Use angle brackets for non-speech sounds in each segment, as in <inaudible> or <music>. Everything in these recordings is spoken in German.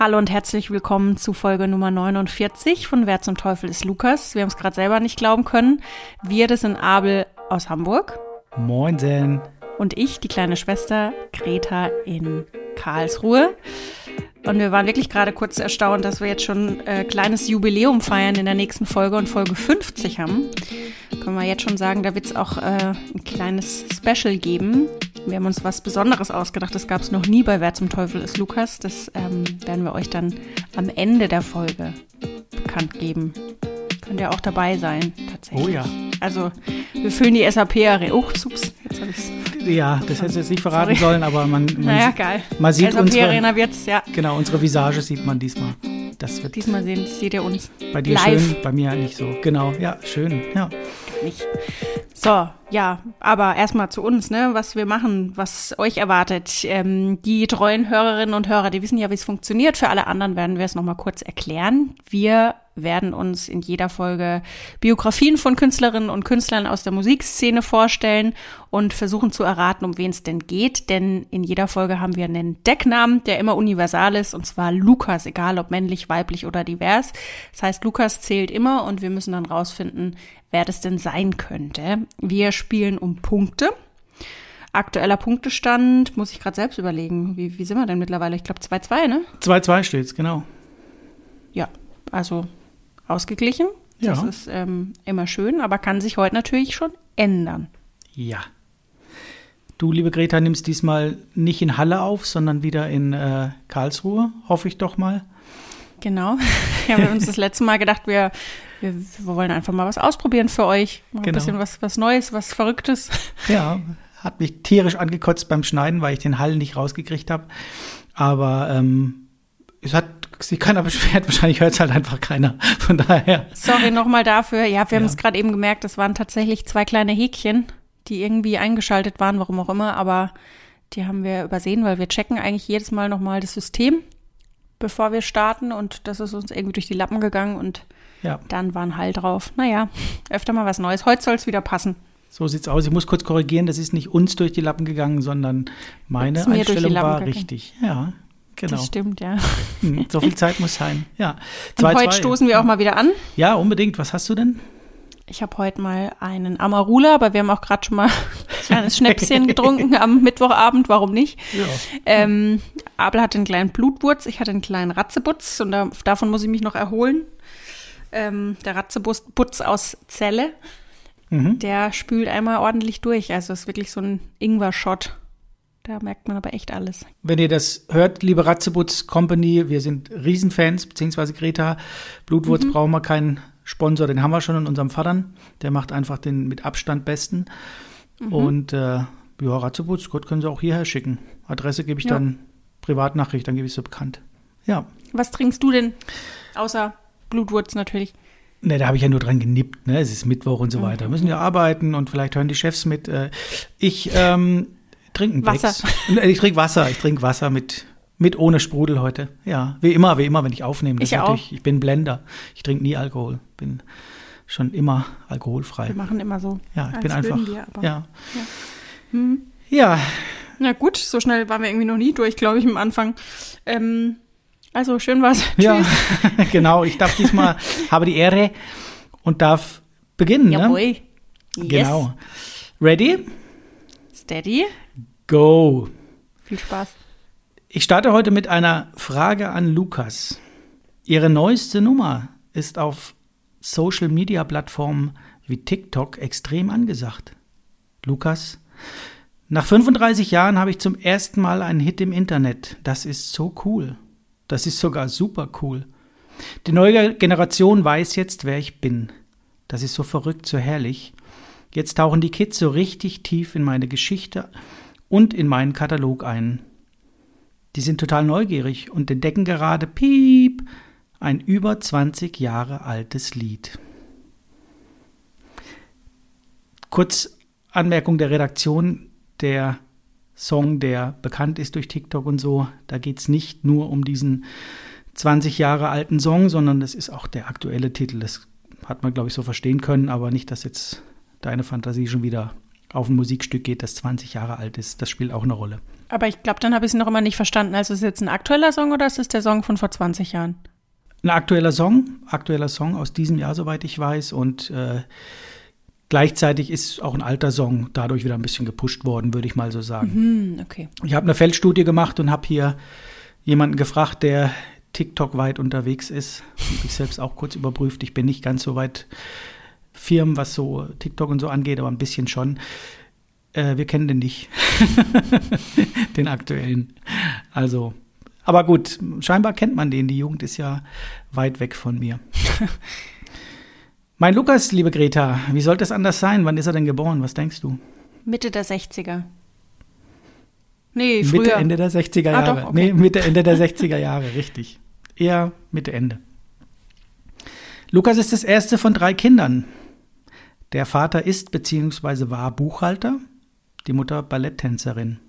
Hallo und herzlich willkommen zu Folge Nummer 49 von Wer zum Teufel ist Lukas. Wir haben es gerade selber nicht glauben können. Wir, das sind Abel aus Hamburg. Moinsen. Und ich, die kleine Schwester Greta in Karlsruhe. Und wir waren wirklich gerade kurz erstaunt, dass wir jetzt schon äh, kleines Jubiläum feiern in der nächsten Folge und Folge 50 haben. Können wir jetzt schon sagen, da wird es auch äh, ein kleines Special geben. Wir haben uns was Besonderes ausgedacht. Das gab es noch nie bei Wer zum Teufel ist Lukas. Das ähm, werden wir euch dann am Ende der Folge bekannt geben. Könnt ihr auch dabei sein, tatsächlich. Oh ja. Also, wir füllen die SAP-Arena. Oh, ups, jetzt habe ich es. Ja, das hätte ich jetzt nicht verraten Sorry. sollen, aber man, man, naja, geil. man sieht SAP-Arena wird's, ja. Genau, unsere Visage sieht man diesmal. Das wird diesmal sehen, seht ihr uns. Bei dir live. schön, bei mir nicht so. Genau, ja, schön, ja. Nicht. So, ja, aber erstmal zu uns, ne, was wir machen, was euch erwartet. Ähm, die treuen Hörerinnen und Hörer, die wissen ja, wie es funktioniert. Für alle anderen werden wir es nochmal kurz erklären. Wir werden uns in jeder Folge Biografien von Künstlerinnen und Künstlern aus der Musikszene vorstellen und versuchen zu erraten, um wen es denn geht. Denn in jeder Folge haben wir einen Decknamen, der immer universal ist, und zwar Lukas, egal ob männlich, weiblich oder divers. Das heißt, Lukas zählt immer und wir müssen dann rausfinden, wer das denn sein könnte. Wir spielen um Punkte. Aktueller Punktestand, muss ich gerade selbst überlegen. Wie, wie sind wir denn mittlerweile? Ich glaube 2-2, ne? 2-2 steht's, genau. Ja, also ausgeglichen. Ja. Das ist ähm, immer schön, aber kann sich heute natürlich schon ändern. Ja. Du, liebe Greta, nimmst diesmal nicht in Halle auf, sondern wieder in äh, Karlsruhe, hoffe ich doch mal. Genau. <laughs> Wir haben uns das letzte Mal gedacht, wir, wir, wir wollen einfach mal was ausprobieren für euch. Mal genau. Ein bisschen was, was Neues, was Verrücktes. <laughs> Ja, hat mich tierisch angekotzt beim Schneiden, weil ich den Hall nicht rausgekriegt habe. Aber ähm, es hat sich keiner <laughs> beschwert, wahrscheinlich hört es halt einfach keiner. Von daher. Sorry nochmal dafür. Ja, wir ja. haben es gerade eben gemerkt, es waren tatsächlich zwei kleine Häkchen, die irgendwie eingeschaltet waren, warum auch immer, aber die haben wir übersehen, weil wir checken eigentlich jedes Mal nochmal das System, bevor wir starten und das ist uns irgendwie durch die Lappen gegangen und ja. dann war ein Hall drauf. Naja, öfter mal was Neues. Heute soll es wieder passen. So sieht's aus. Ich muss kurz korrigieren, das ist nicht uns durch die Lappen gegangen, sondern meine Einstellung war gegangen. richtig. Ja, Genau. Das stimmt, ja. Hm, so viel Zeit muss sein. Ja. Zwei, Und heute zwei. stoßen wir auch mal wieder an. Ja, unbedingt. Was hast du denn? Ich habe heute mal einen Amarula, aber wir haben auch gerade schon mal ein kleines Schnäpschen getrunken am Mittwochabend, warum nicht? Ja. Ähm, Abel hatte einen kleinen Blutwurz, ich hatte einen kleinen Ratzebutz und da, davon muss ich mich noch erholen. Ähm, der Ratzebutz aus Zelle, mhm. der spült einmal ordentlich durch. Also es ist wirklich so ein Ingwer-Shot. Da merkt man aber echt alles. Wenn ihr das hört, liebe Ratzebutz Company, wir sind Riesenfans, beziehungsweise Greta. Blutwurz mhm. brauchen wir keinen Sponsor, den haben wir schon in unserem Vatern. Der macht einfach den mit Abstand besten. Mhm. Und äh, ja, Ratzebutz, Gott können Sie auch hierher schicken. Adresse gebe ich ja. dann, Privatnachricht, dann gebe ich sie bekannt. Ja. Was trinkst du denn? Außer Blutwurz natürlich. Ne, da habe ich ja nur dran genippt, ne? Es ist Mittwoch und so mhm. weiter. Wir müssen ja arbeiten und vielleicht hören die Chefs mit. Äh, ich ähm, trinken Wasser. Äh, <laughs> ich trinke Wasser. Ich trinke Wasser mit, mit ohne Sprudel heute. Ja, wie immer, wie immer, wenn ich aufnehme. Das ich auch. Ich bin Blender. Ich trinke nie Alkohol. Bin schon immer alkoholfrei. Wir machen immer so. Ja, ich bin einfach. Wir, ja. Ja. Hm. ja. Na gut, so schnell waren wir irgendwie noch nie durch, glaube ich, am Anfang. Ähm, also schön war's. Ja, <laughs> genau. Ich darf diesmal <laughs> habe die Ehre und darf beginnen. Ne? Jawohl. Ne? Yes. Genau. Ready? Steady go. Viel Spaß. Ich starte heute mit einer Frage an Lukas. Ihre neueste Nummer ist auf Social-Media-Plattformen wie TikTok extrem angesagt. Lukas, nach 35 Jahren habe ich zum ersten Mal einen Hit im Internet. Das ist so cool. Das ist sogar super cool. Die neue Generation weiß jetzt, wer ich bin. Das ist so verrückt, so herrlich. Jetzt tauchen die Kids so richtig tief in meine Geschichte und in meinen Katalog ein. Die sind total neugierig und entdecken gerade Piep, ein über 20 Jahre altes Lied. Kurz Anmerkung der Redaktion, der Song, der bekannt ist durch TikTok und so, da geht es nicht nur um diesen 20 Jahre alten Song, sondern das ist auch der aktuelle Titel. Das hat man, glaube ich, so verstehen können, aber nicht, dass jetzt deine Fantasie schon wieder auf ein Musikstück geht, das 20 Jahre alt ist. Das spielt auch eine Rolle. Aber ich glaube, dann habe ich es noch immer nicht verstanden. Also ist es jetzt ein aktueller Song oder ist es der Song von vor 20 Jahren? Ein aktueller Song, aktueller Song aus diesem Jahr, soweit ich weiß. Und äh, gleichzeitig ist auch ein alter Song dadurch wieder ein bisschen gepusht worden, würde ich mal so sagen. Mhm, okay. Ich habe eine Feldstudie gemacht und habe hier jemanden gefragt, der TikTok weit unterwegs ist. Hab ich selbst auch kurz überprüft. Ich bin nicht ganz so weit firm, was so TikTok und so angeht, aber ein bisschen schon. Äh, wir kennen den nicht. <laughs> den aktuellen. Also, aber gut, scheinbar kennt man den. Die Jugend ist ja weit weg von mir. <laughs> mein Lukas, liebe Greta, wie sollte es anders sein? Wann ist er denn geboren? Was denkst du? Mitte der 60er. Nee, früher. Mitte, Ende der 60er Jahre. Ah, doch, okay. Nee, Mitte, Ende der 60er Jahre, richtig. Eher Mitte, Ende. Lukas ist das erste von drei Kindern. Der Vater ist bzw. war Buchhalter, die Mutter Balletttänzerin.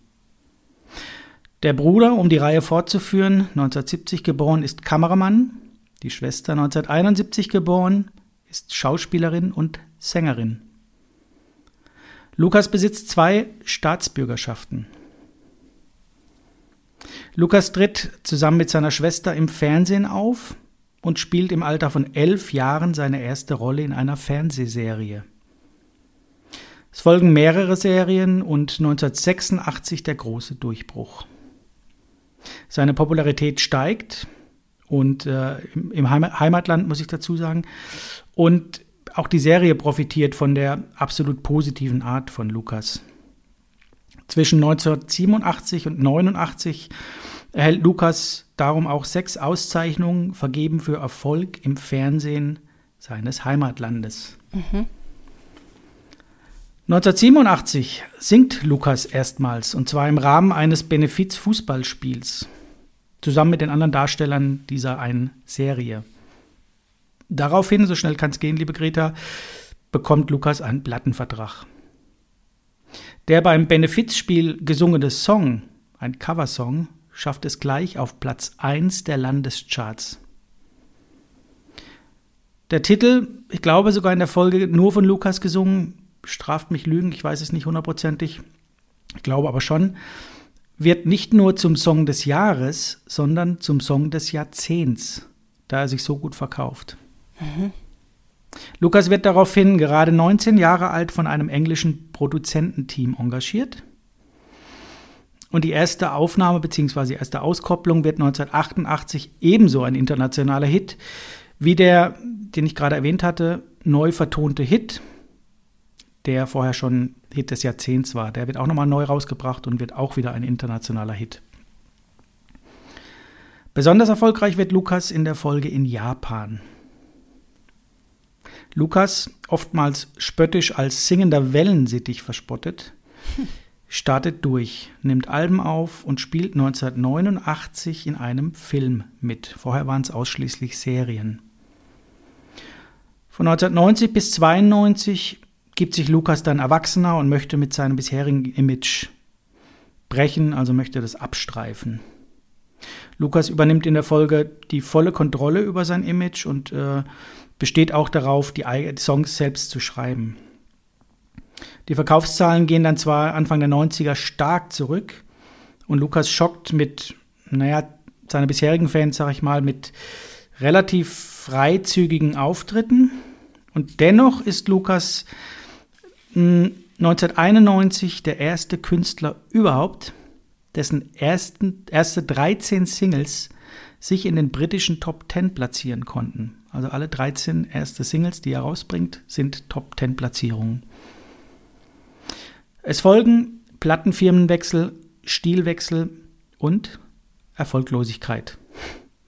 Der Bruder, um die Reihe fortzuführen, 1970 geboren, ist Kameramann. Die Schwester 1971 geboren, ist Schauspielerin und Sängerin. Lukas besitzt zwei Staatsbürgerschaften. Lukas tritt zusammen mit seiner Schwester im Fernsehen auf und spielt im Alter von elf Jahren seine erste Rolle in einer Fernsehserie. Es folgen mehrere Serien und 1986 der große Durchbruch. Seine Popularität steigt und äh, im Heimatland muss ich dazu sagen. Und auch die Serie profitiert von der absolut positiven Art von Lukas. Zwischen 1987 und 1989 erhält Lukas darum auch sechs Auszeichnungen vergeben für Erfolg im Fernsehen seines Heimatlandes. Mhm. 1987 singt Lukas erstmals, und zwar im Rahmen eines Benefiz-Fußballspiels, zusammen mit den anderen Darstellern dieser einen Serie. Daraufhin, so schnell kann es gehen, liebe Greta, bekommt Lukas einen Plattenvertrag. Der beim Benefizspiel gesungene Song, ein Coversong, schafft es gleich auf Platz 1 der Landescharts. Der Titel, ich glaube sogar in der Folge nur von Lukas gesungen, straft mich Lügen, ich weiß es nicht hundertprozentig, ich glaube aber schon, wird nicht nur zum Song des Jahres, sondern zum Song des Jahrzehnts, da er sich so gut verkauft. Mhm. Lukas wird daraufhin gerade 19 Jahre alt von einem englischen Produzententeam engagiert. Und die erste Aufnahme bzw. die erste Auskopplung wird 1988 ebenso ein internationaler Hit wie der, den ich gerade erwähnt hatte, neu vertonte Hit der vorher schon Hit des Jahrzehnts war. Der wird auch nochmal neu rausgebracht und wird auch wieder ein internationaler Hit. Besonders erfolgreich wird Lukas in der Folge in Japan. Lukas, oftmals spöttisch als singender Wellensittich verspottet, startet durch, nimmt Alben auf und spielt 1989 in einem Film mit. Vorher waren es ausschließlich Serien. Von 1990 bis 1992 gibt sich Lukas dann erwachsener und möchte mit seinem bisherigen Image brechen, also möchte das abstreifen. Lukas übernimmt in der Folge die volle Kontrolle über sein Image und äh, besteht auch darauf, die Songs selbst zu schreiben. Die Verkaufszahlen gehen dann zwar Anfang der 90er stark zurück und Lukas schockt mit, naja, seine bisherigen Fans, sag ich mal, mit relativ freizügigen Auftritten. Und dennoch ist Lukas 1991 der erste Künstler überhaupt, dessen ersten, erste 13 Singles sich in den britischen Top 10 platzieren konnten. Also alle 13 erste Singles, die er rausbringt, sind Top 10 Platzierungen. Es folgen Plattenfirmenwechsel, Stilwechsel und Erfolglosigkeit,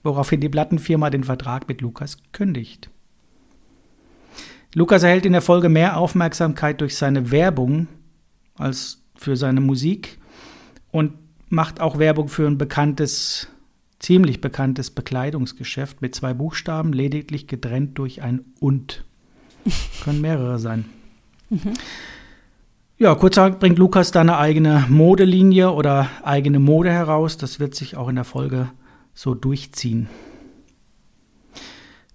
woraufhin die Plattenfirma den Vertrag mit Lukas kündigt. Lukas erhält in der Folge mehr Aufmerksamkeit durch seine Werbung als für seine Musik und macht auch Werbung für ein bekanntes, ziemlich bekanntes Bekleidungsgeschäft mit zwei Buchstaben, lediglich getrennt durch ein und. <laughs> Können mehrere sein. Mhm. Ja, kurzerhand bringt Lukas da eine eigene Modelinie oder eigene Mode heraus. Das wird sich auch in der Folge so durchziehen.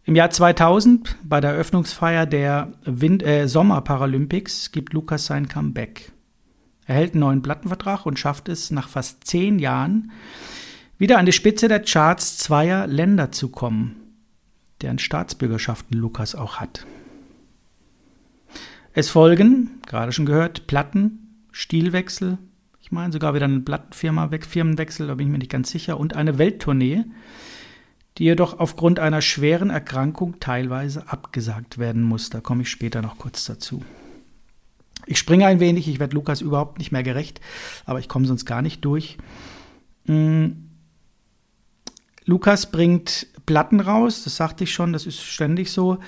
Im Jahr 2000, bei der Eröffnungsfeier der Wind äh, Sommerparalympics, gibt Lukas sein Comeback. Er hält einen neuen Plattenvertrag und schafft es nach fast zehn Jahren, wieder an die Spitze der Charts zweier Länder zu kommen, deren Staatsbürgerschaften Lukas auch hat. Es folgen, gerade schon gehört, Platten, Stilwechsel, ich meine sogar wieder eine Plattenfirma, Firmenwechsel, da bin ich mir nicht ganz sicher, und eine Welttournee, die jedoch aufgrund einer schweren Erkrankung teilweise abgesagt werden muss. Da komme ich später noch kurz dazu. Ich springe ein wenig, ich werde Lukas überhaupt nicht mehr gerecht, aber ich komme sonst gar nicht durch. Mhm. Lukas bringt Platten raus, das sagte ich schon, das ist ständig so.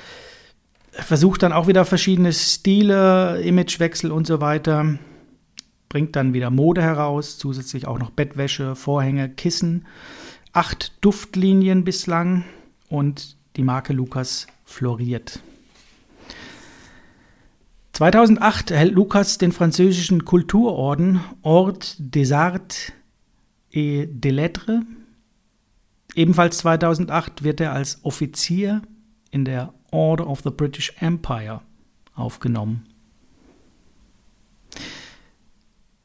Er versucht dann auch wieder verschiedene Stile, Imagewechsel und so weiter. Bringt dann wieder Mode heraus, zusätzlich auch noch Bettwäsche, Vorhänge, Kissen. Acht Duftlinien bislang und die Marke Lukas floriert. 2008 erhält Lukas den französischen Kulturorden Ordre des Arts et des Lettres Ebenfalls 2008 wird er als Offizier in der Order of the British Empire aufgenommen.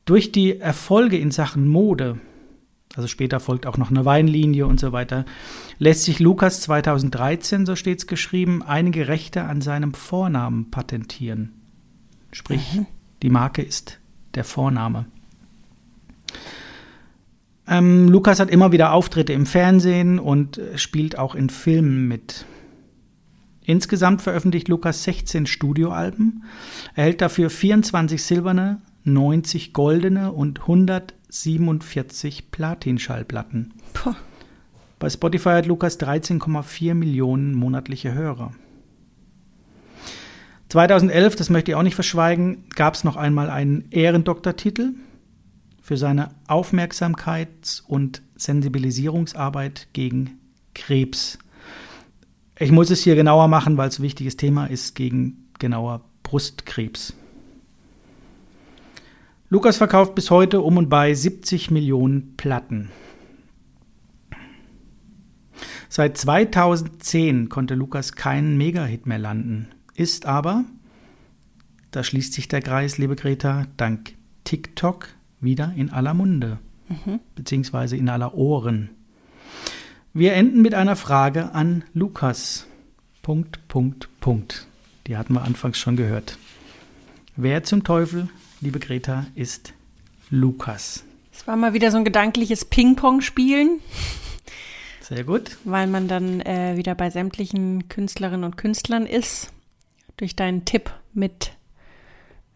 Durch die Erfolge in Sachen Mode, also später folgt auch noch eine Weinlinie und so weiter, lässt sich Lukas 2013, so steht es geschrieben, einige Rechte an seinem Vornamen patentieren. Sprich, mhm. die Marke ist der Vorname. Ähm, Lukas hat immer wieder Auftritte im Fernsehen und äh, spielt auch in Filmen mit. Insgesamt veröffentlicht Lukas 16 Studioalben, erhält dafür 24 silberne, 90 goldene und 147 Platinschallplatten. Bei Spotify hat Lukas 13,4 Millionen monatliche Hörer. 2011, das möchte ich auch nicht verschweigen, gab es noch einmal einen Ehrendoktortitel für seine Aufmerksamkeits- und Sensibilisierungsarbeit gegen Krebs. Ich muss es hier genauer machen, weil es ein wichtiges Thema ist, gegen genauer Brustkrebs. Lukas verkauft bis heute um und bei 70 Millionen Platten. Seit 2010 konnte Lukas keinen Megahit mehr landen, ist aber, da schließt sich der Kreis, liebe Greta, dank TikTok wieder in aller Munde, mhm. beziehungsweise in aller Ohren. Wir enden mit einer Frage an Lukas. Punkt, Punkt, Punkt. Die hatten wir anfangs schon gehört. Wer zum Teufel, liebe Greta, ist Lukas? Es war mal wieder so ein gedankliches Ping-Pong-Spielen. Sehr gut. Weil man dann äh, wieder bei sämtlichen Künstlerinnen und Künstlern ist. Durch deinen Tipp mit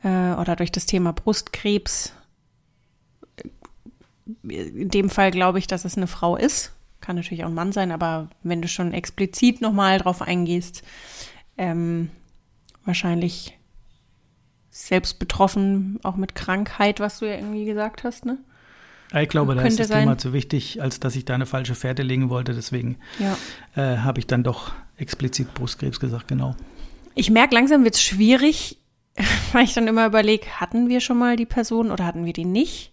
äh, oder durch das Thema Brustkrebs in dem Fall glaube ich, dass es eine Frau ist. Kann natürlich auch ein Mann sein, aber wenn du schon explizit nochmal drauf eingehst, ähm, wahrscheinlich selbst betroffen, auch mit Krankheit, was du ja irgendwie gesagt hast, ne? Ich glaube, da ist das sein. Thema zu wichtig, als dass ich da eine falsche Fährte legen wollte. Deswegen ja. äh, habe ich dann doch explizit Brustkrebs gesagt, genau. Ich merke, langsam wird es schwierig, <laughs> weil ich dann immer überlege, hatten wir schon mal die Person oder hatten wir die nicht?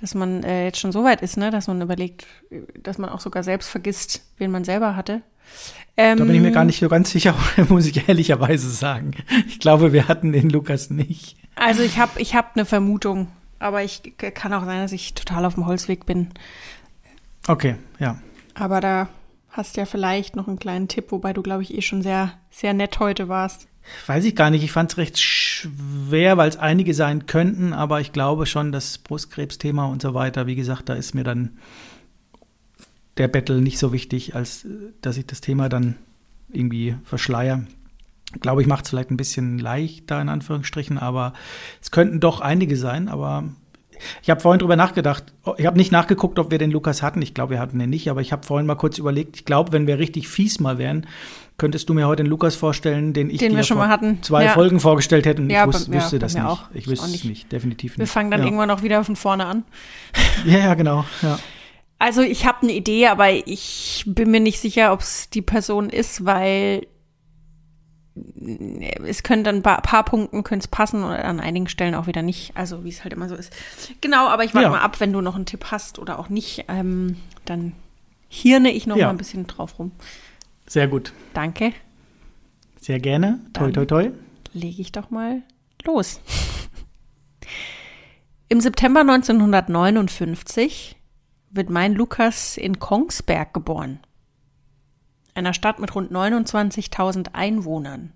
dass man äh, jetzt schon so weit ist, ne, dass man überlegt, dass man auch sogar selbst vergisst, wen man selber hatte. Ähm, da bin ich mir gar nicht so ganz sicher, <laughs> muss ich ehrlicherweise sagen. Ich glaube, wir hatten den Lukas nicht. Also ich habe ich hab eine Vermutung, aber ich kann auch sein, dass ich total auf dem Holzweg bin. Okay, ja. Aber da hast du ja vielleicht noch einen kleinen Tipp, wobei du, glaube ich, eh schon sehr, sehr nett heute warst. Weiß ich gar nicht. Ich fand es recht schwer, weil es einige sein könnten, aber ich glaube schon, das Brustkrebsthema und so weiter, wie gesagt, da ist mir dann der Battle nicht so wichtig, als dass ich das Thema dann irgendwie verschleier. Ich glaube, ich mache es vielleicht ein bisschen leichter in Anführungsstrichen, aber es könnten doch einige sein, aber ich habe vorhin drüber nachgedacht. Ich habe nicht nachgeguckt, ob wir den Lukas hatten. Ich glaube, wir hatten den nicht, aber ich habe vorhin mal kurz überlegt. Ich glaube, wenn wir richtig fies mal wären, Könntest du mir heute den Lukas vorstellen, den ich den dir vor zwei ja. Folgen vorgestellt hätte? Ja, ich wus wüsste ja, das nicht. Auch. Ich wüsste es nicht, definitiv nicht. Wir fangen dann irgendwann auch wieder von vorne an. ja, ja, genau. Ja. Also ich habe eine Idee, aber ich bin mir nicht sicher, ob es die Person ist, weil es können dann ein paar, paar Punkten könnte es passen und an einigen Stellen auch wieder nicht. Also wie es halt immer so ist. Genau, aber ich warte ja. mal ab, wenn du noch einen Tipp hast oder auch nicht, ähm, dann hirne ich noch ja. mal ein bisschen drauf rum. Sehr gut. Danke. Sehr gerne. Toi, toi, toi. Lege ich doch mal los. Im September 1959 wird mein Lukas in Kongsberg geboren, einer Stadt mit rund 29.000 Einwohnern.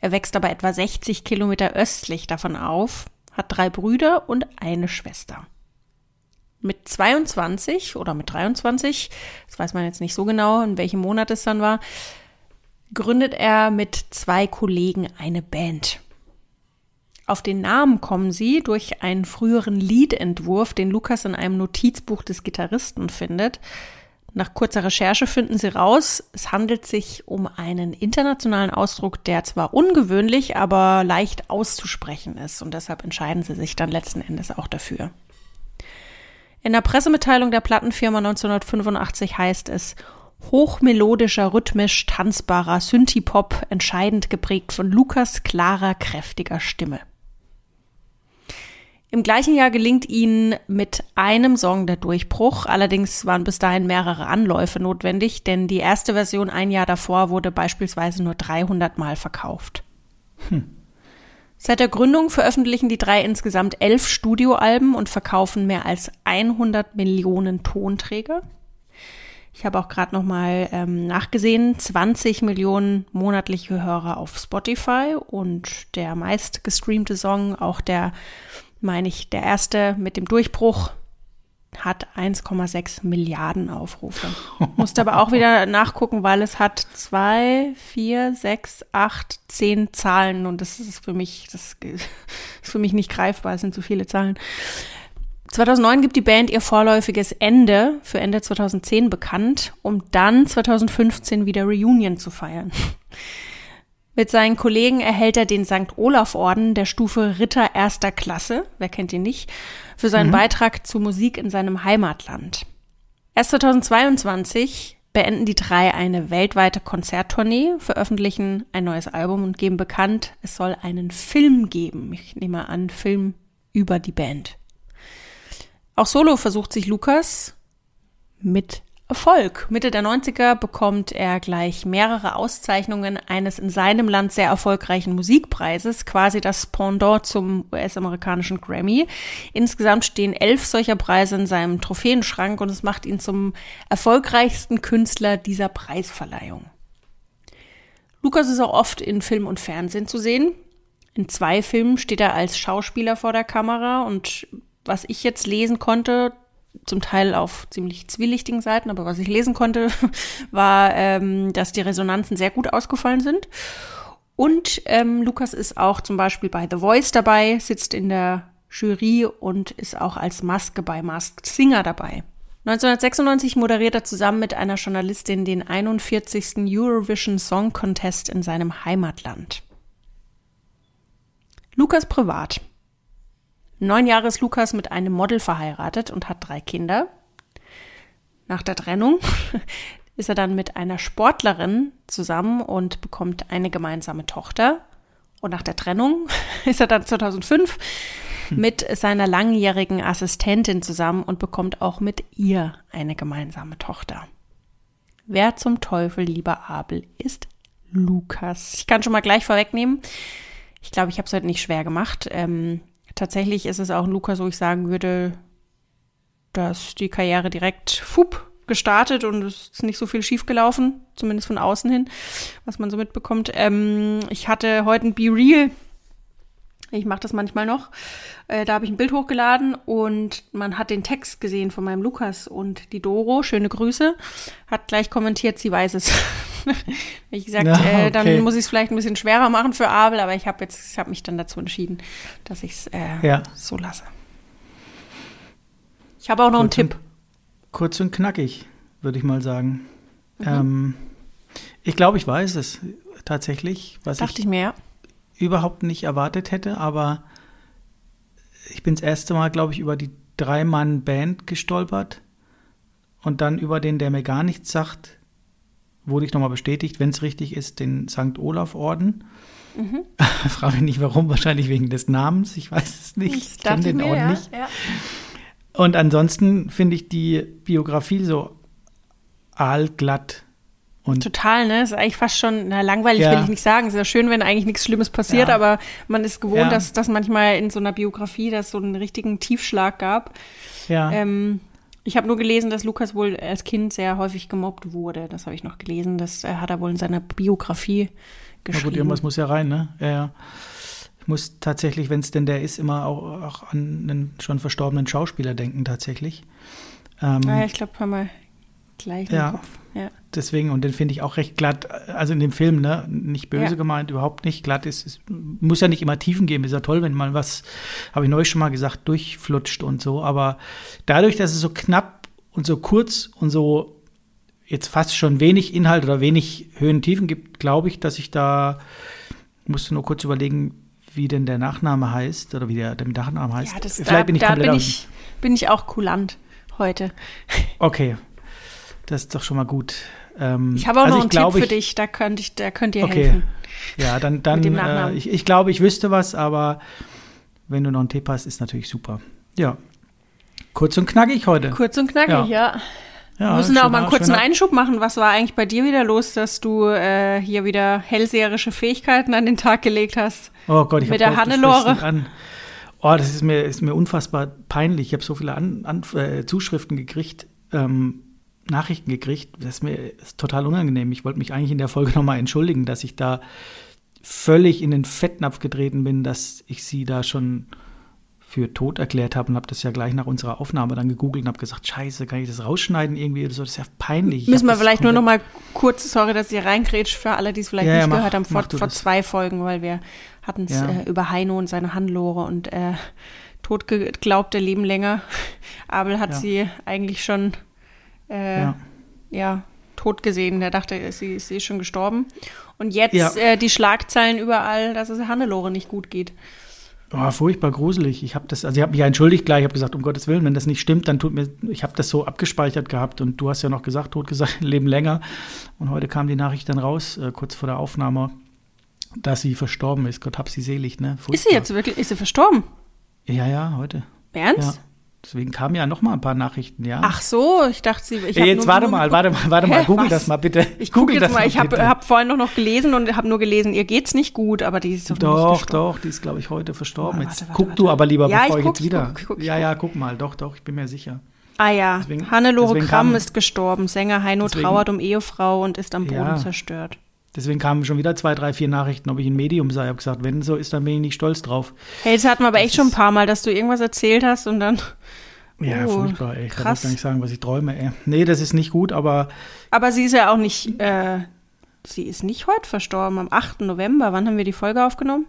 Er wächst aber etwa 60 Kilometer östlich davon auf, hat drei Brüder und eine Schwester. Mit 22 oder mit 23, das weiß man jetzt nicht so genau, in welchem Monat es dann war, gründet er mit zwei Kollegen eine Band. Auf den Namen kommen sie durch einen früheren Liedentwurf, den Lukas in einem Notizbuch des Gitarristen findet. Nach kurzer Recherche finden sie raus, es handelt sich um einen internationalen Ausdruck, der zwar ungewöhnlich, aber leicht auszusprechen ist und deshalb entscheiden sie sich dann letzten Endes auch dafür. In der Pressemitteilung der Plattenfirma 1985 heißt es, hochmelodischer, rhythmisch tanzbarer Synthie-Pop, entscheidend geprägt von Lukas klarer, kräftiger Stimme. Im gleichen Jahr gelingt ihnen mit einem Song der Durchbruch. Allerdings waren bis dahin mehrere Anläufe notwendig, denn die erste Version ein Jahr davor wurde beispielsweise nur 300 Mal verkauft. Hm. Seit der Gründung veröffentlichen die drei insgesamt elf Studioalben und verkaufen mehr als 100 Millionen Tonträger. Ich habe auch gerade noch mal ähm, nachgesehen, 20 Millionen monatliche Hörer auf Spotify und der meist gestreamte Song, auch der meine ich, der erste mit dem Durchbruch hat 1,6 Milliarden Aufrufe. <laughs> Musste aber auch wieder nachgucken, weil es hat zwei, vier, sechs, acht, zehn Zahlen und das ist für mich, das <laughs> ist für mich nicht greifbar. Es sind zu viele Zahlen. 2009 gibt die Band ihr vorläufiges Ende für Ende 2010 bekannt, um dann 2015 wieder Reunion zu feiern. Mit seinen Kollegen erhält er den St. Olaf-Orden der Stufe Ritter erster Klasse, wer kennt ihn nicht, für seinen mhm. Beitrag zur Musik in seinem Heimatland. Erst 2022 beenden die drei eine weltweite Konzerttournee, veröffentlichen ein neues Album und geben bekannt, es soll einen Film geben. Ich nehme an, Film über die Band. Auch solo versucht sich Lukas mit Erfolg. Mitte der 90er bekommt er gleich mehrere Auszeichnungen eines in seinem Land sehr erfolgreichen Musikpreises, quasi das Pendant zum US-amerikanischen Grammy. Insgesamt stehen elf solcher Preise in seinem Trophäenschrank und es macht ihn zum erfolgreichsten Künstler dieser Preisverleihung. Lukas ist auch oft in Film und Fernsehen zu sehen. In zwei Filmen steht er als Schauspieler vor der Kamera und was ich jetzt lesen konnte, zum Teil auf ziemlich zwielichtigen Seiten, aber was ich lesen konnte, <laughs> war, ähm, dass die Resonanzen sehr gut ausgefallen sind. Und ähm, Lukas ist auch zum Beispiel bei The Voice dabei, sitzt in der Jury und ist auch als Maske bei Masked Singer dabei. 1996 moderiert er zusammen mit einer Journalistin den 41. Eurovision Song Contest in seinem Heimatland. Lukas privat. Neun Jahre ist Lukas mit einem Model verheiratet und hat drei Kinder. Nach der Trennung <laughs> ist er dann mit einer Sportlerin zusammen und bekommt eine gemeinsame Tochter. Und nach der Trennung <laughs> ist er dann 2005 hm. mit seiner langjährigen Assistentin zusammen und bekommt auch mit ihr eine gemeinsame Tochter. Wer zum Teufel, lieber Abel, ist Lukas? Ich kann schon mal gleich vorwegnehmen. Ich glaube, ich habe es heute nicht schwer gemacht. Ähm, tatsächlich ist es auch ein Lukas, wo ich sagen würde, dass die Karriere direkt fup gestartet und es ist nicht so viel schiefgelaufen, zumindest von außen hin, was man so mitbekommt. Ähm, ich hatte heute ein Be Real. Ich mache das manchmal noch. Äh, da habe ich ein Bild hochgeladen und man hat den Text gesehen von meinem Lukas und die Doro, schöne Grüße, hat gleich kommentiert, sie weiß es. <laughs> <laughs> ich gesagt, ja, okay. äh, dann muss ich es vielleicht ein bisschen schwerer machen für Abel, aber ich habe jetzt, ich habe mich dann dazu entschieden, dass ich es äh, ja. so lasse. Ich habe auch noch kurz einen Tipp. Und, kurz und knackig, würde ich mal sagen. Mhm. Ähm, ich glaube, ich weiß es tatsächlich, was Dachte ich, ich mir, ja. überhaupt nicht erwartet hätte, aber ich bin das erste Mal, glaube ich, über die Drei-Mann-Band gestolpert und dann über den, der mir gar nichts sagt, wurde ich nochmal bestätigt, wenn es richtig ist, den St. Olaf-Orden. Mhm. <laughs> Frage mich nicht warum, wahrscheinlich wegen des Namens, ich weiß es nicht. Ich kenne den Orden ja, nicht. Ja. Und ansonsten finde ich die Biografie so aalglatt Und Total, ne? Ist eigentlich fast schon, na, langweilig Ja. will ich nicht sagen. Ist ja schön, wenn eigentlich nichts Schlimmes passiert, Ja. aber man ist gewohnt, Ja. dass, dass manchmal in so einer Biografie das so einen richtigen Tiefschlag gab. ja, Ähm, ich habe nur gelesen, dass Lukas wohl als Kind sehr häufig gemobbt wurde. Das habe ich noch gelesen. Das äh, hat er wohl in seiner Biografie na geschrieben. gut, irgendwas muss ja rein, ne? Ja, ja. Ich muss tatsächlich, wenn es denn der ist, immer auch, auch an einen schon verstorbenen Schauspieler denken, tatsächlich. Ähm, ah, ich glaube, haben wir gleich Ja. im Kopf. Ja. deswegen, und den finde ich auch recht glatt, also in dem Film, ne, nicht böse Ja. gemeint, überhaupt nicht glatt ist, es muss ja nicht immer Tiefen geben, ist ja toll, wenn mal was, habe ich neulich schon mal gesagt, durchflutscht und so, aber dadurch, dass es so knapp und so kurz und so jetzt fast schon wenig Inhalt oder wenig Höhen Tiefen gibt, glaube ich, dass ich da, musste nur kurz überlegen, wie denn der Nachname heißt oder wie der, der Nachname heißt. Ja, das, Vielleicht da, bin ich da komplett bin ich, bin ich auch kulant heute. Okay, das ist doch schon mal gut. Ähm, Ich habe auch also noch einen glaub, Tipp für ich- dich, da könnt, ich, da könnt ihr Okay. helfen. Ja, dann, dann äh, ich, ich glaube, ich wüsste was, aber wenn du noch einen Tipp hast, ist natürlich super. Ja. Kurz und knackig heute. Kurz und knackig, Ja. ja. ja, Wir müssen da auch mal einen kurzen schöner- Einschub machen. Was war eigentlich bei dir wieder los, dass du äh, hier wieder hellseherische Fähigkeiten an den Tag gelegt hast? Oh Gott, ich mit hab der Hannelore. sprichst ihn An. Oh, das ist mir, ist mir unfassbar peinlich. Ich habe so viele an, an, äh, Zuschriften gekriegt, ähm, Nachrichten gekriegt. Das ist mir ist total unangenehm. Ich wollte mich eigentlich in der Folge <laughs> nochmal entschuldigen, dass ich da völlig in den Fettnapf getreten bin, dass ich sie da schon für tot erklärt habe und habe das ja gleich nach unserer Aufnahme dann gegoogelt und habe gesagt, scheiße, kann ich das rausschneiden irgendwie oder so? Das ist ja peinlich. Ich Müssen wir vielleicht nur noch komplett- mal kurz, sorry, dass ihr reingrätscht, für alle, die es vielleicht Ja, ja, nicht mach- gehört haben, vor, vor zwei Folgen, weil wir hatten es Ja. äh, über Heino und seine Hannelore und äh, tot geglaubte Leben länger. <laughs> Abel hat Ja. sie eigentlich schon äh, Ja. ja. tot gesehen. Der dachte, sie, sie ist schon gestorben. Und jetzt Ja. äh, die Schlagzeilen überall, dass es Hannelore nicht gut geht. Oh, furchtbar gruselig. Ich habe das, also ich habe mich ja entschuldigt gleich, ich habe gesagt, um Gottes Willen, wenn das nicht stimmt, dann tut mir, ich habe das so abgespeichert gehabt und du hast ja noch gesagt, tot gesagt, <laughs> leben länger. Und heute kam die Nachricht dann raus, äh, kurz vor der Aufnahme, dass sie verstorben ist. Gott hab sie selig, ne? Ist sie jetzt wirklich, ist sie verstorben? Ja, ja, heute. Ernst? Ja. Deswegen kamen ja noch mal ein paar Nachrichten, ja. Ach so, ich dachte, sie. Ich hab jetzt nur- warte nur mal, warte mal, warte mal, google was? das mal bitte. Ich <laughs> gucke jetzt das mal, ich habe hab vorhin noch, noch gelesen und habe nur gelesen, ihr geht's nicht gut, aber die ist doch, noch nicht Doch, doch, die ist, glaube ich, heute verstorben. Oh, jetzt warte, warte, guck warte. du aber lieber, Ja, bevor ich guck, jetzt wieder. guck, guck, ja, ja, guck mal, doch, doch, ich bin mir sicher. Ah ja, Deswegen- Hannelore deswegen Kramm kam- ist gestorben. Sänger Heino Deswegen- trauert um Ehefrau und ist am Boden Ja. zerstört. Deswegen kamen schon wieder zwei, drei, vier Nachrichten, ob ich ein Medium sei. Ich habe gesagt, wenn so ist, dann bin ich nicht stolz drauf. Hey, das hatten wir aber Das echt schon ein paar Mal, dass du irgendwas erzählt hast und dann. Ja, Oh, furchtbar, ey. Ich kann krass. gar nicht sagen, was ich träume, ey. Nee, das ist nicht gut, aber Aber sie ist ja auch nicht. Äh, sie ist nicht heute verstorben, am 8. November. Wann haben wir die Folge aufgenommen?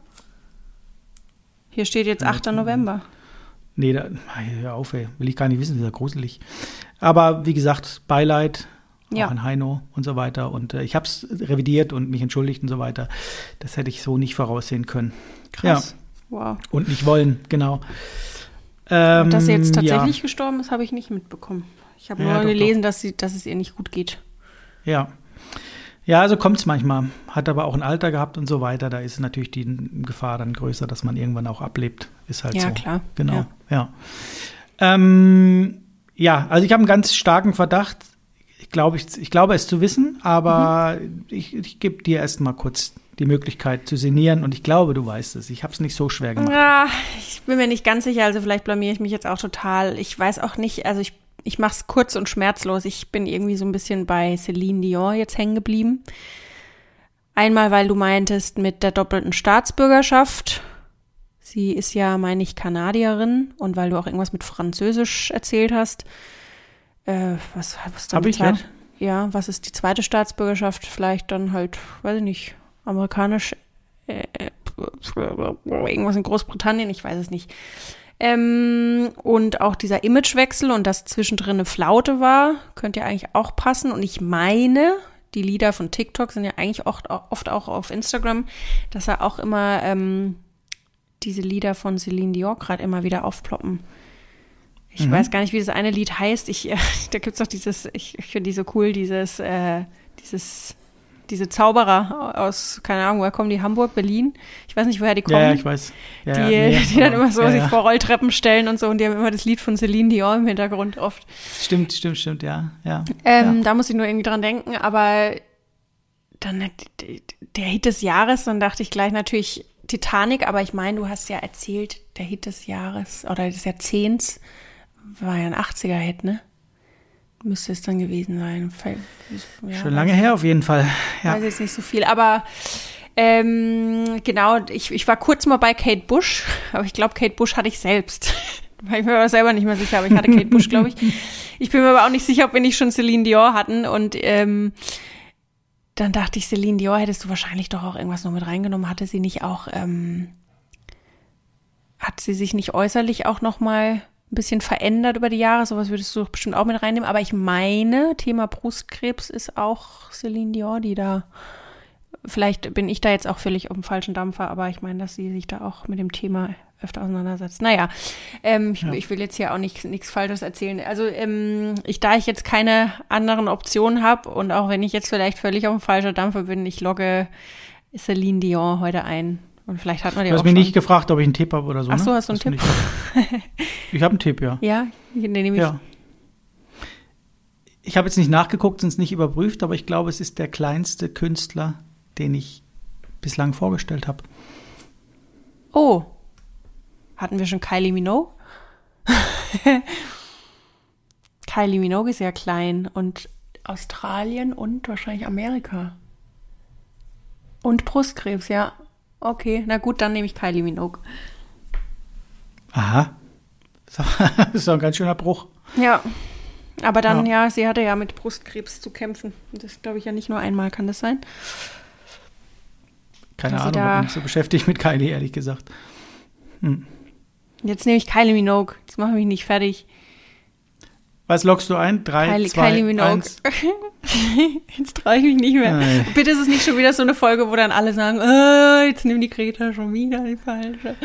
Hier steht jetzt 8. November. nee, da, hör auf, ey. Will ich gar nicht wissen, das ist ja gruselig. Aber wie gesagt, Beileid Ja. an Heino und so weiter. Und äh, ich habe es revidiert und mich entschuldigt und so weiter. Das hätte ich so nicht voraussehen können. Krass. Wow. Und nicht wollen, genau. Ähm, Dass sie jetzt tatsächlich Ja, gestorben ist, habe ich nicht mitbekommen. Ich habe Ja, nur doch, gelesen, Dass, sie, dass es ihr nicht gut geht. ja. Ja, so kommt es manchmal. Hat aber auch ein Alter gehabt und so weiter. Da ist natürlich die Gefahr dann größer, dass man irgendwann auch ablebt. Ist halt Ja, so. klar. Genau, Ja. ja. Ähm, ja, also ich habe einen ganz starken Verdacht. Ich glaube, ich, ich glaube es zu wissen, aber Mhm. ich, ich gebe dir erst mal kurz die Möglichkeit zu sinnieren und ich glaube, du weißt es. Ich habe es nicht so schwer gemacht. Ah, ich bin mir nicht ganz sicher, also vielleicht blamiere ich mich jetzt auch total. Ich weiß auch nicht, also ich, ich mache es kurz und schmerzlos. Ich bin irgendwie so ein bisschen bei Celine Dion jetzt hängen geblieben. Einmal, weil du meintest mit der doppelten Staatsbürgerschaft. Sie ist ja, meine ich, Kanadierin und weil du auch irgendwas mit Französisch erzählt hast. Äh, was, was dann Hab ich, ja. zweite- ja, was ist die zweite Staatsbürgerschaft? Vielleicht dann halt, weiß ich nicht, amerikanisch, äh, äh, irgendwas in Großbritannien, ich weiß es nicht. Ähm, und auch dieser Imagewechsel und dass zwischendrin eine Flaute war, könnte ja eigentlich auch passen. Und ich meine, die Lieder von TikTok sind ja eigentlich oft, oft auch auf Instagram, dass er auch immer ähm, diese Lieder von Celine Dion gerade immer wieder aufploppen. Ich Mhm. weiß gar nicht, wie das eine Lied heißt. Ich, <laughs> äh, da gibt's doch dieses, ich, ich finde die so cool, dieses, äh, dieses, diese Zauberer aus, keine Ahnung, woher kommen die? Hamburg, Berlin? Ich weiß nicht, woher die kommen. Ja, ja, ich weiß. Ja, die, nee, <laughs> die dann immer so ja, sich vor Rolltreppen stellen und so und die haben immer das Lied von Celine Dion im Hintergrund oft. Stimmt, stimmt, stimmt, ja. ja, Ähm. Da muss ich nur irgendwie dran denken, aber dann äh, der Hit des Jahres, dann dachte ich gleich natürlich Titanic, aber ich meine, du hast ja erzählt, der Hit des Jahres oder des Jahrzehnts war ja ein 80er-Hit, ne? Müsste es dann gewesen sein. Ja, Schon lange her auf jeden Fall. Ja. Weiß jetzt nicht so viel, aber ähm, genau, ich, ich war kurz mal bei Kate Bush, aber ich glaube, Kate Bush hatte ich selbst. <laughs> ich bin mir selber nicht mehr sicher, aber ich hatte Kate Bush, glaube ich. Ich bin mir aber auch nicht sicher, ob wir nicht schon Celine Dior hatten. Und ähm, dann dachte ich, Celine Dior hättest du wahrscheinlich doch auch irgendwas noch mit reingenommen. Hatte sie nicht auch, ähm, hat sie sich nicht äußerlich auch noch mal ein bisschen verändert über die Jahre? Sowas würdest du bestimmt auch mit reinnehmen. Aber ich meine, Thema Brustkrebs ist auch Celine Dior, die da vielleicht bin ich da jetzt auch völlig auf dem falschen Dampfer, aber ich meine, dass sie sich da auch mit dem Thema öfter auseinandersetzt. Naja, ähm, ich, ja. ich, will jetzt hier auch nichts Falsches erzählen. Also ähm, ich, da ich jetzt keine anderen Optionen habe und auch wenn ich jetzt vielleicht völlig auf dem falschen Dampfer bin, ich logge Celine Dion heute ein. Und vielleicht hat man die Du hast mich schon. nicht gefragt, ob ich einen Tipp habe oder so. Ach so, ne? hast du einen Tipp? ich habe einen Tipp, ja. <laughs> Ja, den nehme ich. Ja. Ich habe jetzt nicht nachgeguckt, sind es nicht überprüft, aber ich glaube, es ist der kleinste Künstler, den ich bislang vorgestellt habe. Oh, hatten wir schon Kylie Minogue? <laughs> Kylie Minogue ist ja klein und Australien und wahrscheinlich Amerika. Und Brustkrebs, ja. Okay, na gut, dann nehme ich Kylie Minogue. Aha. <laughs> Das ist doch ein ganz schöner Bruch. Ja. Aber dann, ja. ja, sie hatte ja mit Brustkrebs zu kämpfen. Das glaube ich ja nicht nur einmal, kann das sein? Keine Ahnung, da... bin mich so beschäftigt mit Kylie, ehrlich gesagt. Hm. Jetzt nehme ich Kylie Minogue. Jetzt mache ich mich nicht fertig. Was lockst du ein? Drei, Kylie, zwei, Kylie Minogue. <laughs> <laughs> jetzt traue ich mich nicht mehr. Nein. Bitte ist es nicht schon wieder so eine Folge, wo dann alle sagen, oh, jetzt nimmt die Greta schon wieder die falsche.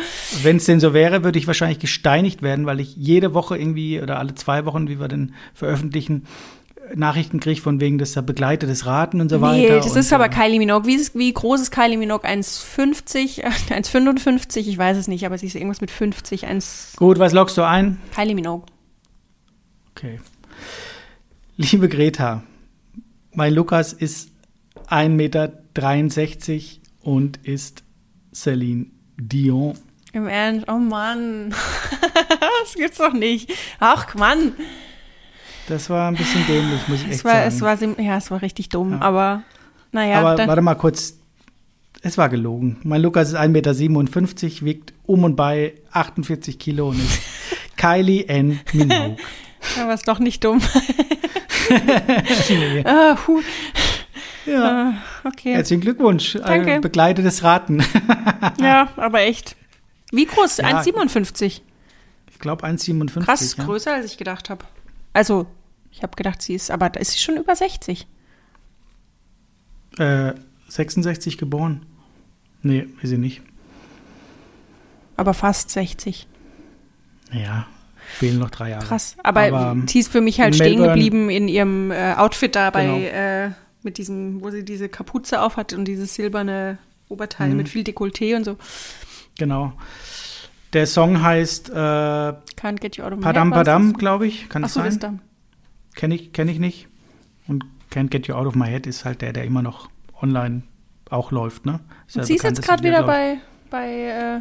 Wenn es denn so wäre, würde ich wahrscheinlich gesteinigt werden, weil ich jede Woche irgendwie oder alle zwei Wochen, wie wir denn veröffentlichen, Nachrichten kriege von wegen, dass er begleitetes Raten und so weiter. Nee, das ist aber Kylie Minogue. Wie, ist, wie groß ist Kylie Minogue? 1,50, 1,55? Ich weiß es nicht, aber sie ist irgendwas mit 50. 1 Gut, was lockst du ein? Kylie Minogue. Okay. Liebe Greta, mein Lukas ist 1,63 Meter und ist Celine Dion. Im Ernst? Oh Mann. <laughs> das gibt's doch nicht. Ach, Mann. Das war ein bisschen dämlich, muss ich echt es war, sagen. Es war, ja, es war richtig dumm, ja. aber naja. Aber dann, warte mal kurz, es war gelogen. Mein Lukas ist 1,57 Meter, wiegt um und bei 48 Kilo und ist <laughs> Kylie N. Minogue. War es doch nicht dumm. <laughs> <laughs> ah, Ja. Ah, okay. Herzlichen Glückwunsch. Danke. Ein begleitetes Raten. <laughs> ja, aber echt. Wie groß? Ja. 1,57? Ich glaube 1,57. Krass, ja. größer als ich gedacht habe. Also, ich habe gedacht, sie ist, aber da ist sie schon über 60. Äh, 66 geboren. Nee, ist sie nicht. Aber fast 60. Ja, fehlen noch drei Jahre. Krass, aber, aber sie ist für mich halt stehen geblieben in ihrem äh, Outfit da bei, genau. äh, mit diesem, wo sie diese Kapuze aufhat und dieses silberne Oberteil mhm. mit viel Dekolleté und so. Genau. Der Song heißt äh, Can't Get You Out of My Padam Padam, glaube ich. Kann das so, sein? Kenne ich, kenn ich nicht. Und Can't Get You Out of My Head ist halt der, der immer noch online auch läuft. Ne? Ist ja sie ist jetzt gerade wieder bei, bei äh,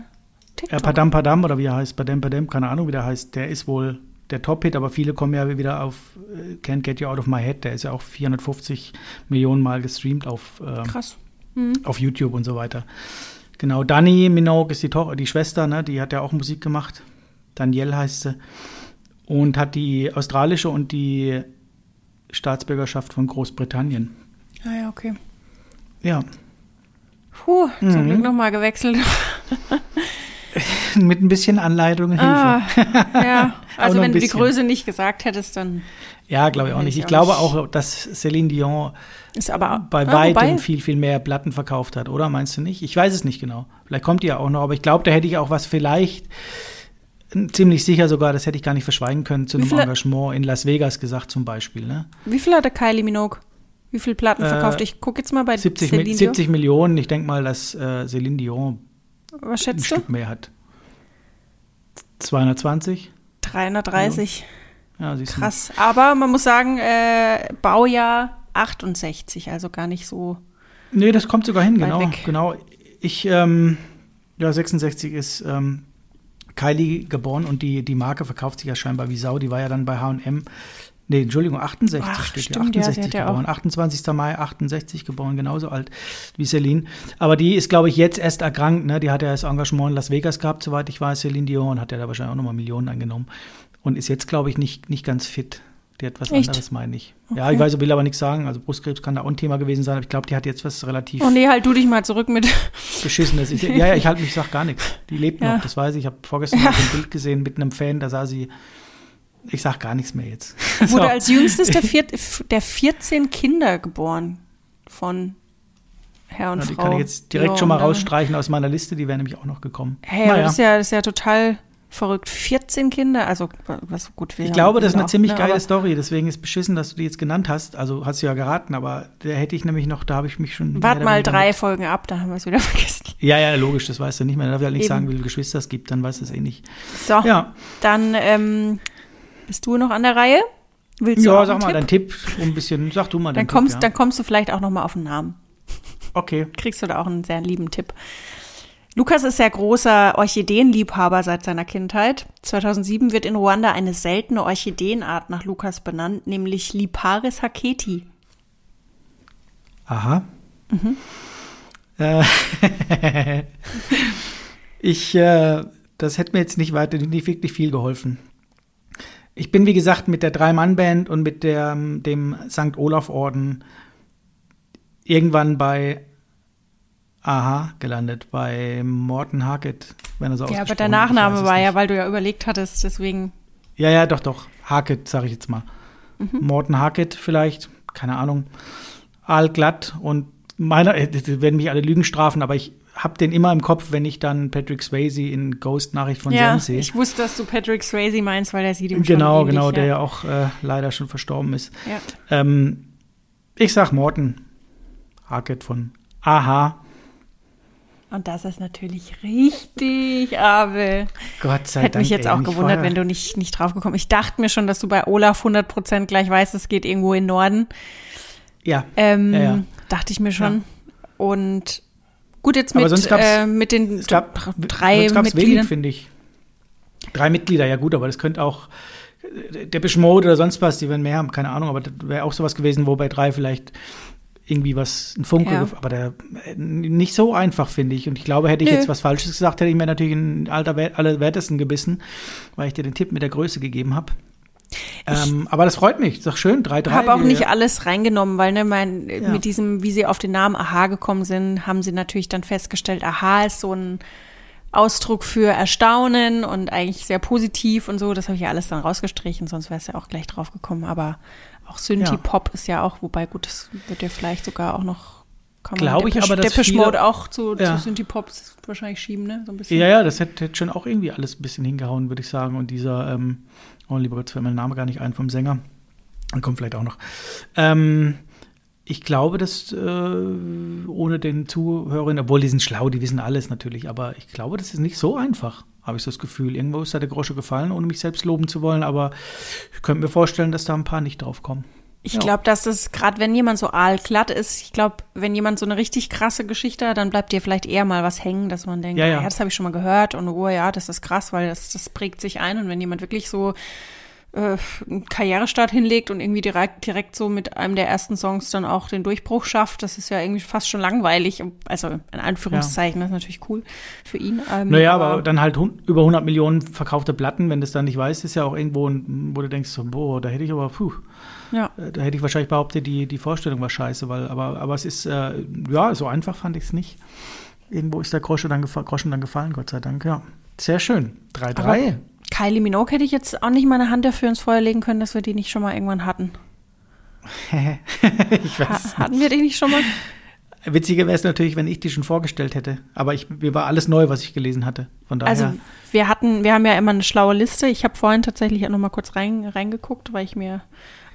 TikTok. Äh, Padam Padam oder wie er heißt, Padam Padam, keine Ahnung, wie der heißt. Der ist wohl der Top-Hit, aber viele kommen ja wieder auf äh, Can't Get You Out of My Head. Der ist ja auch 450 Millionen Mal gestreamt auf, äh, Krass. Mhm. auf YouTube und so weiter. Genau, Dani Minogue ist die, Tochter, die Schwester, ne? die hat ja auch Musik gemacht. Danielle heißt sie. Und hat die australische und die Staatsbürgerschaft von Großbritannien. Ah ja, okay. Ja. Puh, zum mhm. Glück nochmal gewechselt. <laughs> <laughs> Mit ein bisschen Anleitung und Hilfe. Ah, <laughs> ja, also wenn du die Größe nicht gesagt hättest, dann. Ja, glaube ich auch nicht. Ich, glaube auch, dass Céline Dion aber, bei ah, weitem viel, viel mehr Platten verkauft hat, oder? Meinst du nicht? Ich weiß es nicht genau. Vielleicht kommt die ja auch noch, aber ich glaube, da hätte ich auch was vielleicht, ziemlich sicher sogar, das hätte ich gar nicht verschweigen können, zu einem Engagement in Las Vegas gesagt zum Beispiel. Ne? Wie viel hat der Kylie Minogue? Wie viele Platten äh, verkauft? Ich gucke jetzt mal bei 70, Celine 70 Millionen. Ich denke mal, dass äh, Celine Dion was schätzt ein du? Stück mehr hat. 220? 330. Ja, Krass. Aber man muss sagen, äh, Baujahr 68, also gar nicht so Nee, das kommt sogar hin, genau. weg. genau. Ich, ähm, ja, 66 ist ähm, Kylie geboren und die, die Marke verkauft sich ja scheinbar wie Sau. Die war ja dann bei H&M. Nee, Entschuldigung, 68 Ach, steht stimmt, ja, sie 68 hat ja geboren. 28. Mai 68 geboren, genauso alt wie Celine. Aber die ist, glaube ich, jetzt erst erkrankt. Ne? Die hat ja das Engagement in Las Vegas gehabt, soweit ich weiß, Celine Dion, hat ja da wahrscheinlich auch nochmal Millionen eingenommen. Und ist jetzt, glaube ich, nicht, nicht ganz fit. Die hat was Echt? anderes, meine ich. Ja, Okay. ich weiß, will aber nichts sagen. Also Brustkrebs kann da auch ein Thema gewesen sein, aber ich glaube, die hat jetzt was relativ Oh nee, halt du dich mal zurück mit. <laughs> Beschissenes. Ich, ja, ja, ich halte mich, sag gar nichts. Die lebt Ja. noch, das weiß ich. Ich habe vorgestern noch ein Bild gesehen mit einem Fan, da sah sie. Ich sag gar nichts mehr jetzt. <laughs> Wurde So. als jüngstes der, vier, <laughs> der 14 Kinder geboren von Herr und die Frau. kann ich jetzt direkt schon mal rausstreichen aus meiner Liste, die wäre nämlich auch noch gekommen. Hey, Naja. das, ist ja, das ist ja total verrückt. 14 Kinder, also was gut wir Ich glaube, das ist eine auch, ziemlich ne, geile Story, deswegen ist beschissen, dass du die jetzt genannt hast. Also hast du ja geraten, aber da hätte ich nämlich noch, da habe ich mich schon. mehr Wart oder mal drei mit- Folgen ab, da haben wir es wieder <laughs> vergessen. Ja, ja, logisch, das weißt du nicht mehr. Da darf ich halt nicht Eben. sagen, wie viele Geschwister es gibt, dann weißt du es eh nicht. So, Ja, dann ähm, bist du noch an der Reihe? Willst du ja sag mal Tipp? deinen Tipp, um ein bisschen, sag du mal Dann deinen kommst, Tipp. Ja. dann kommst du vielleicht auch noch mal auf einen Namen. Okay. Kriegst du da auch einen sehr lieben Tipp. Lukas ist sehr großer Orchideenliebhaber seit seiner Kindheit. 2007 wird in Ruanda eine seltene Orchideenart nach Lukas benannt, nämlich Liparis haketi. Aha. Mhm. Äh, <laughs> ich, äh, das hätte mir jetzt nicht weiter, nicht wirklich viel geholfen. Ich bin, wie gesagt, mit der Drei-Mann-Band und mit der, ähm, dem St. Olaf-Orden irgendwann bei Aha gelandet, bei Morten Harket, wenn er so Ja, aber der Nachname war nicht. ja, weil du ja überlegt hattest, deswegen. Ja, ja, doch, doch. Harket, sage ich jetzt mal. Mhm. Morten Harket vielleicht, keine Ahnung. Aalglatt und meiner, <laughs> das werden mich alle Lügen strafen, aber ich habe den immer im Kopf, wenn ich dann Patrick Swayze in Ghost Nachricht von ja, Zen sehe. ich wusste, dass du Patrick Swayze meinst, weil der sieht ihm Genau, schon ähnlich, genau, der ja auch äh, leider schon verstorben ist. Ja. Ähm, ich sag Morten Harket von Aha. Und das ist natürlich richtig, Abel. Gott sei Hätte Dank. mich jetzt auch gewundert, vorher. wenn du nicht, nicht drauf gekommen Ich dachte mir schon, dass du bei Olaf 100% gleich weißt, es geht irgendwo in den Norden. Ja, Ähm, Ja, ja. Dachte ich mir schon. Und gut, jetzt mit, äh, mit den es gab dr- drei sonst Mitgliedern. finde ich. Drei Mitglieder, ja gut, aber das könnte auch äh, der Mode oder sonst was, die werden mehr haben, keine Ahnung, aber das wäre auch sowas gewesen, wo bei drei vielleicht irgendwie was, ein Funke, Ja. aber der, äh, nicht so einfach, finde ich. Und ich glaube, hätte ich Nö. jetzt was Falsches gesagt, hätte ich mir natürlich in alter allerwertesten gebissen, weil ich dir den Tipp mit der Größe gegeben habe. Ähm, aber das freut mich, ist doch schön, 3-3. Ich habe auch nicht alles reingenommen, weil ne, mein, Ja. mit diesem, wie sie auf den Namen Aha gekommen sind, haben sie natürlich dann festgestellt, Aha ist so ein Ausdruck für Erstaunen und eigentlich sehr positiv und so. Das habe ich ja alles dann rausgestrichen, sonst wäre es ja auch gleich drauf gekommen. Aber auch Synthie-Pop ist ja auch, wobei gut, das wird ja vielleicht sogar auch noch, Glaube ich aber, dass Depeche Mode auch zu, Ja. zu Synthie-Pop wahrscheinlich schieben, ne? So ein bisschen. Ja, ja, das hätte, hätte schon auch irgendwie alles ein bisschen hingehauen, würde ich sagen. Und dieser, ähm, oh lieber Gott, fällt mir der Name gar nicht ein vom Sänger. Dann kommt vielleicht auch noch. Ähm, ich glaube, dass äh, ohne den Zuhörerinnen, obwohl die sind schlau, die wissen alles natürlich, aber ich glaube, das ist nicht so einfach, habe ich so das Gefühl. Irgendwo ist da der Grosche gefallen, ohne mich selbst loben zu wollen, aber ich könnte mir vorstellen, dass da ein paar nicht drauf kommen. Ich Ja. glaube, dass es gerade, wenn jemand so aalglatt ist, ich glaube, wenn jemand so eine richtig krasse Geschichte hat, dann bleibt dir vielleicht eher mal was hängen, dass man denkt, Ja, ja, ja. das habe ich schon mal gehört und oh ja, das ist krass, weil das, das prägt sich ein und wenn jemand wirklich so äh, einen Karrierestart hinlegt und irgendwie direkt, direkt so mit einem der ersten Songs dann auch den Durchbruch schafft, das ist ja irgendwie fast schon langweilig. Also in Anführungszeichen, das ist natürlich cool für ihn. Ähm, Naja, aber dann halt über 100 Millionen verkaufte Platten, wenn du es dann nicht weißt, ist ja auch irgendwo, wo du denkst, so, boah, da hätte ich aber, puh, ja. Äh, Da hätte ich wahrscheinlich behauptet, die, die Vorstellung war scheiße, weil, aber, aber es ist, äh, ja, so einfach fand ich es nicht. Irgendwo ist der Groschen dann, Groschen dann gefallen, Gott sei Dank, ja. Sehr schön. 3-3. Kylie Minogue hätte ich jetzt auch nicht meine Hand dafür ins Feuer legen können, dass wir die nicht schon mal irgendwann hatten. <laughs> ich weiß. Ha hatten wir die nicht schon mal? Witziger wäre es natürlich, wenn ich die schon vorgestellt hätte. Aber ich, mir war alles neu, was ich gelesen hatte. Von daher. Also wir hatten, wir haben ja immer eine schlaue Liste. Ich habe vorhin tatsächlich auch noch mal kurz rein, reingeguckt, weil ich mir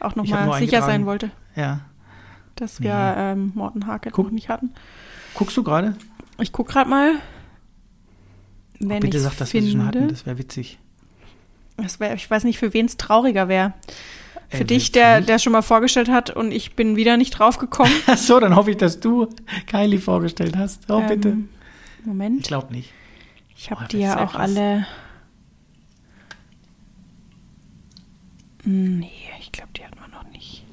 auch noch mal sicher sein wollte, ja. dass wir Ja. ähm, Morten Harket Guck. noch nicht hatten. Guckst du gerade? Ich guck gerade mal. Wenn Bitte ich sag, dass wir sie finde, schon hatten. Das wäre witzig. das wär, ich weiß nicht, für wen es trauriger wäre. Für dich, der, der schon mal vorgestellt hat und ich bin wieder nicht drauf gekommen. <laughs> Ach so, dann hoffe ich, dass du Kylie vorgestellt hast. Oh, bitte. Ähm, Moment. Ich glaube nicht. Ich habe Oh, die ja auch etwas. alle. Hm, Nee, ich glaube, die hatten wir noch nicht.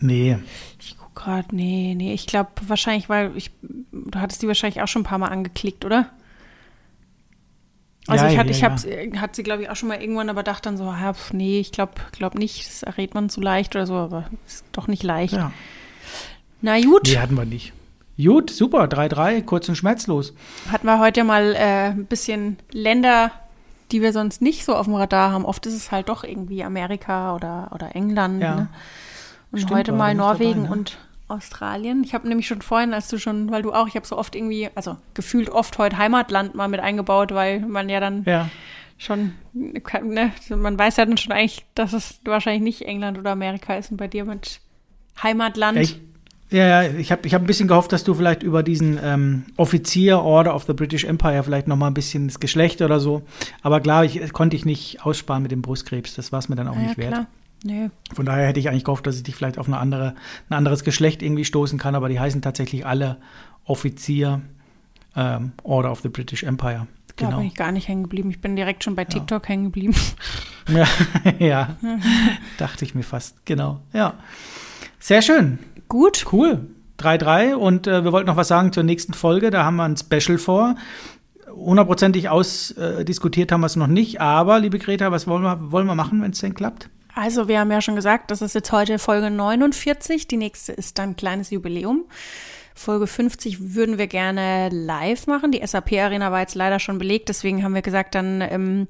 Nee. Ich guck gerade, nee, nee, ich glaube wahrscheinlich, weil ich, du hattest die wahrscheinlich auch schon ein paar Mal angeklickt, oder? Also Ja, ich ja, hatte, ich ja. hab's, äh, hat sie glaube ich auch schon mal irgendwann, aber dachte dann so, ja, pf, nee, ich glaube, glaub nicht, das errät man zu leicht oder so, aber ist doch nicht leicht. Ja. Na gut, Nee, hatten wir nicht. Gut, super. 3-3, kurz und schmerzlos. hatten wir heute mal äh, ein bisschen Länder, die wir sonst nicht so auf dem Radar haben. Oft ist es halt doch irgendwie Amerika oder, oder England. Ja. Ne? Und Stimmt, heute mal Norwegen dabei, ne? und Australien. Ich habe nämlich schon vorhin, als du schon, weil du auch, ich habe so oft irgendwie, also gefühlt oft heute Heimatland mal mit eingebaut, weil man ja dann Ja. schon, ne, man weiß ja dann schon eigentlich, dass es wahrscheinlich nicht England oder Amerika ist und bei dir mit Heimatland. Ich, ja, ja, ich habe ich hab ein bisschen gehofft, dass du vielleicht über diesen ähm, Offizier Order of the British Empire vielleicht noch mal ein bisschen das Geschlecht oder so. Aber klar, ich konnte ich nicht aussparen mit dem Brustkrebs. Das war es mir dann auch ja, nicht wert. Nee. Von daher hätte ich eigentlich gehofft, dass ich dich vielleicht auf eine andere, ein anderes Geschlecht irgendwie stoßen kann. Aber die heißen tatsächlich alle Offizier ähm, Order of the British Empire. Da Genau. bin ich gar nicht hängen geblieben. Ich bin direkt schon bei TikTok hängen geblieben. <laughs> Ja, <laughs> ja. dachte ich mir fast. Genau. Ja. Sehr schön. Gut. Cool. 3-3 und äh, wir wollten noch was sagen zur nächsten Folge. Da haben wir ein Special vor. Hundertprozentig ausdiskutiert haben wir es noch nicht, aber liebe Greta, was wollen wir, wollen wir machen, wenn es denn klappt? Also, wir haben ja schon gesagt, das ist jetzt heute Folge 49. Die nächste ist dann ein kleines Jubiläum. Folge 50 würden wir gerne live machen. Die SAP-Arena war jetzt leider schon belegt, deswegen haben wir gesagt, dann ähm,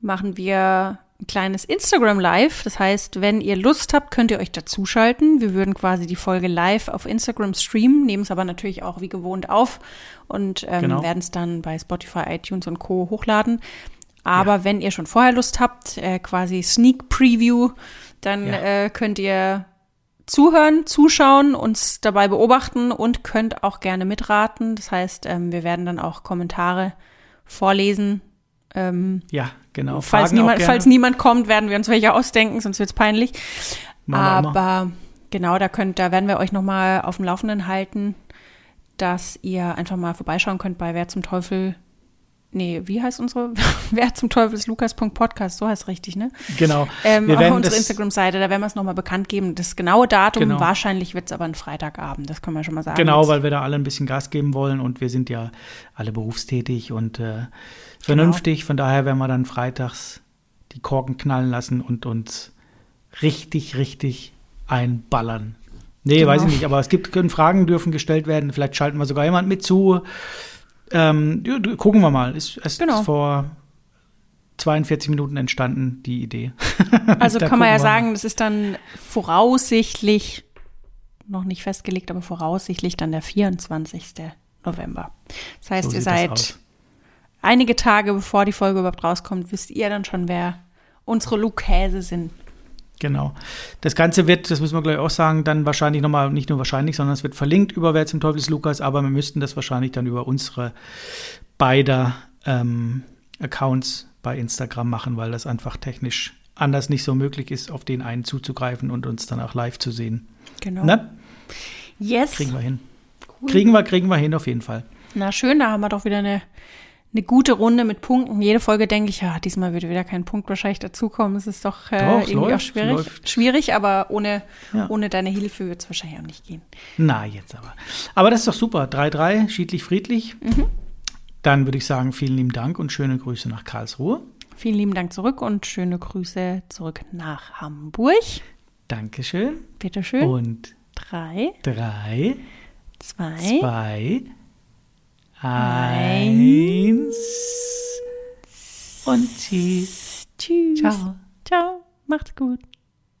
machen wir ein kleines Instagram Live. Das heißt, wenn ihr Lust habt, könnt ihr euch dazuschalten. Wir würden quasi die Folge live auf Instagram streamen, nehmen es aber natürlich auch wie gewohnt auf und ähm, Genau. werden es dann bei Spotify, iTunes und Co. hochladen. Aber wenn ihr schon vorher Lust habt, äh, quasi Sneak Preview, dann Ja. äh, könnt ihr zuhören, zuschauen, uns dabei beobachten und könnt auch gerne mitraten. Das heißt, ähm, wir werden dann auch Kommentare vorlesen. Ähm, Ja, genau. falls, niemand, falls niemand kommt, werden wir uns welche ausdenken, sonst wird's peinlich. Machen wir immer. Aber genau, da könnt, da werden wir euch nochmal auf dem Laufenden halten, dass ihr einfach mal vorbeischauen könnt bei Wer zum Teufel. Nee, wie heißt unsere? <laughs> Wer zum Teufel ist Lukas.podcast, so heißt es richtig, ne? Genau. Ähm, wir auf werden unserer das, Instagram-Seite, da werden wir es nochmal bekannt geben. Das genaue Datum, Genau. wahrscheinlich wird es aber ein Freitagabend, das können wir schon mal sagen. Genau, Jetzt- weil wir da alle ein bisschen Gas geben wollen und wir sind ja alle berufstätig und äh, vernünftig. Von daher werden wir dann freitags die Korken knallen lassen und uns richtig, richtig einballern. Nee, Genau. weiß ich nicht, aber es gibt, können Fragen dürfen gestellt werden. Vielleicht schalten wir sogar jemand mit zu. Ähm, gucken wir mal. Ist erst Genau. vor 42 Minuten entstanden, die Idee. <laughs> Also kann man ja sagen, das ist dann voraussichtlich, noch nicht festgelegt, aber voraussichtlich dann der 24. November. Das heißt, So ihr seid einige Tage bevor die Folge überhaupt rauskommt, wisst ihr dann schon, wer unsere Lukäse sind. Genau. Das Ganze wird, das müssen wir gleich auch sagen, dann wahrscheinlich nochmal, nicht nur wahrscheinlich, sondern es wird verlinkt über Wer zum Teufel ist Lukas, aber wir müssten das wahrscheinlich dann über unsere beider ähm, Accounts bei Instagram machen, weil das einfach technisch anders nicht so möglich ist, auf den einen zuzugreifen und uns dann auch live zu sehen. Genau. Ne? Yes. Kriegen wir hin. Cool. Kriegen wir, kriegen wir hin auf jeden Fall. Na schön, da haben wir doch wieder eine, eine gute Runde mit Punkten. Jede Folge denke ich, ja, diesmal würde wieder kein Punkt wahrscheinlich dazukommen. Es ist doch, äh, Doch, irgendwie läuft, auch schwierig. läuft. Schwierig, aber ohne, Ja. ohne deine Hilfe wird es wahrscheinlich auch nicht gehen. Na, jetzt aber. Aber das ist doch super. 3-3, schiedlich, friedlich. Mhm. Dann würde ich sagen, vielen lieben Dank und schöne Grüße nach Karlsruhe. Vielen lieben Dank zurück und schöne Grüße zurück nach Hamburg. Dankeschön. Bitteschön. Und Drei, drei, zwei, zwei, eins und tschüss. tschüss. Ciao. Ciao. Macht's gut.